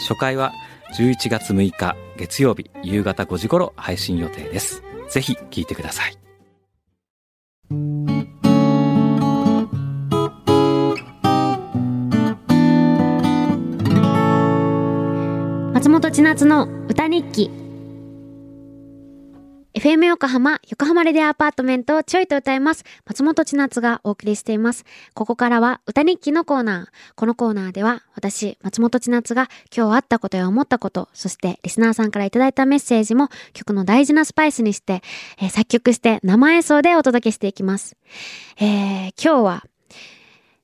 初回は11月6日月曜日夕方5時頃配信予定です。ぜひ聞いてください。松本千夏の歌日記。FM 横浜、横浜レディアアパートメントをちょいと歌います。松本千夏がお送りしています。ここからは歌日記のコーナー。このコーナーでは私、松本千夏が今日あったことや思ったこと、そしてリスナーさんからいただいたメッセージも曲の大事なスパイスにして、えー、作曲して生演奏でお届けしていきます。えー、今日は、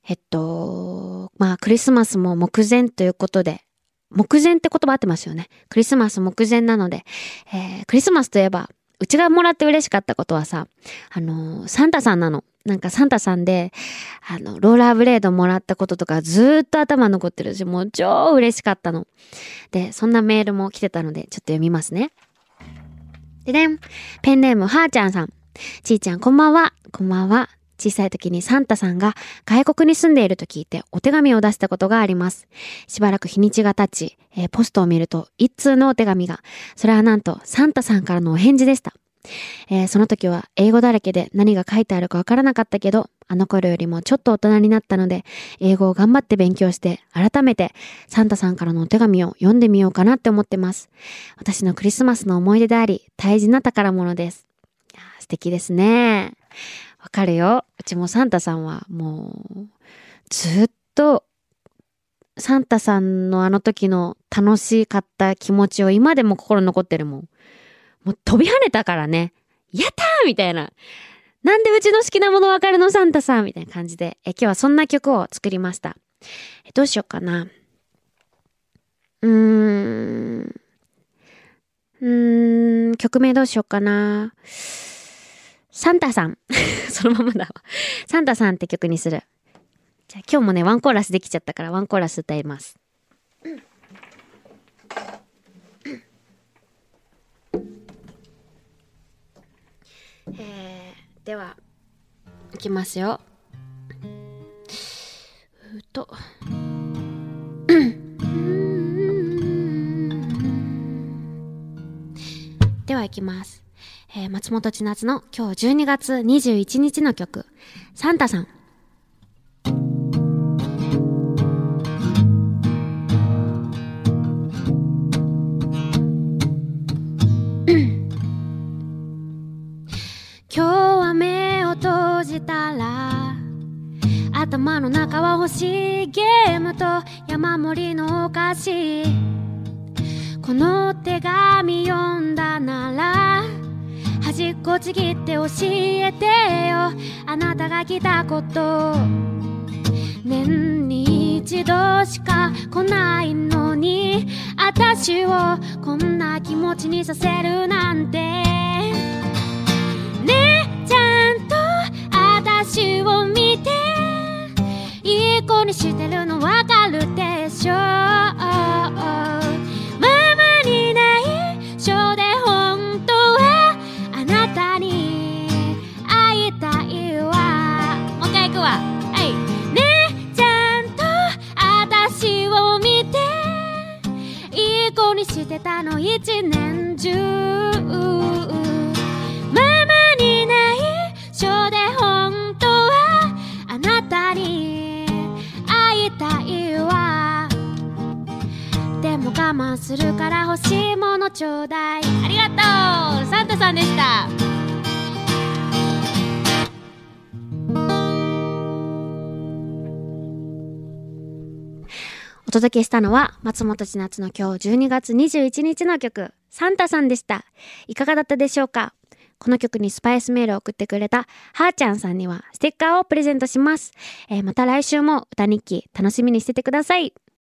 えっと、まあクリスマスも目前ということで、目前って言葉合ってますよね。クリスマス目前なので、えー、クリスマスといえばうちがもらって嬉しかったことはさ、あの、サンタさんなの。なんかサンタさんで、あの、ローラーブレードもらったこととかずっと頭残ってるし、もう超嬉しかったの。で、そんなメールも来てたので、ちょっと読みますね。ででん、ペンネームはーちゃんさん。ちーちゃんこんばんは。こんばんは。小さい時にサンタさんが外国に住んでいると聞いてお手紙を出したことがあります。しばらく日にちが経ち、えー、ポストを見ると一通のお手紙が、それはなんとサンタさんからのお返事でした。えー、その時は英語だらけで何が書いてあるかわからなかったけど、あの頃よりもちょっと大人になったので、英語を頑張って勉強して、改めてサンタさんからのお手紙を読んでみようかなって思ってます。私のクリスマスの思い出であり、大事な宝物です。素敵ですね。わかるよ。うちもサンタさんはもう、ずっと、サンタさんのあの時の楽しかった気持ちを今でも心残ってるもん。もう飛び跳ねたからね。やったーみたいな。なんでうちの好きなものわかるのサンタさんみたいな感じで。え今日はそんな曲を作りました。えどうしようかな。うーん。うーん、曲名どうしようかな。サンタさん。そのままだわ。サンタさんって曲にする。じゃあ今日もね、ワンコーラスできちゃったからワンコーラス歌います。えー、では、いきますよ。うと。では、いきます。えー、松本千夏の今日12月21日の曲、サンタさん。今日は目を閉じたら頭の中は欲しいゲームと山盛りのお菓子この手紙読んだなら端っこちぎって教えてよ。あなたが来たこと。年に一度しか来ないのに。私をこんな気持ちにさせるなんて。ねえちゃんと私を見て。いい子にしてるのわか一年中ママに内緒で本当はあなたに会いたいわ。でも我慢するから欲しいものちょうだい。ありがとう。サンタさんでした。お届けしたのは松本千夏の今日12月21日の曲、サンタさんでした。いかがだったでしょうか？この曲にスパイスメールを送ってくれたはーちゃんさんにはステッカーをプレゼントします。えー、また来週も歌日記楽しみにしててください。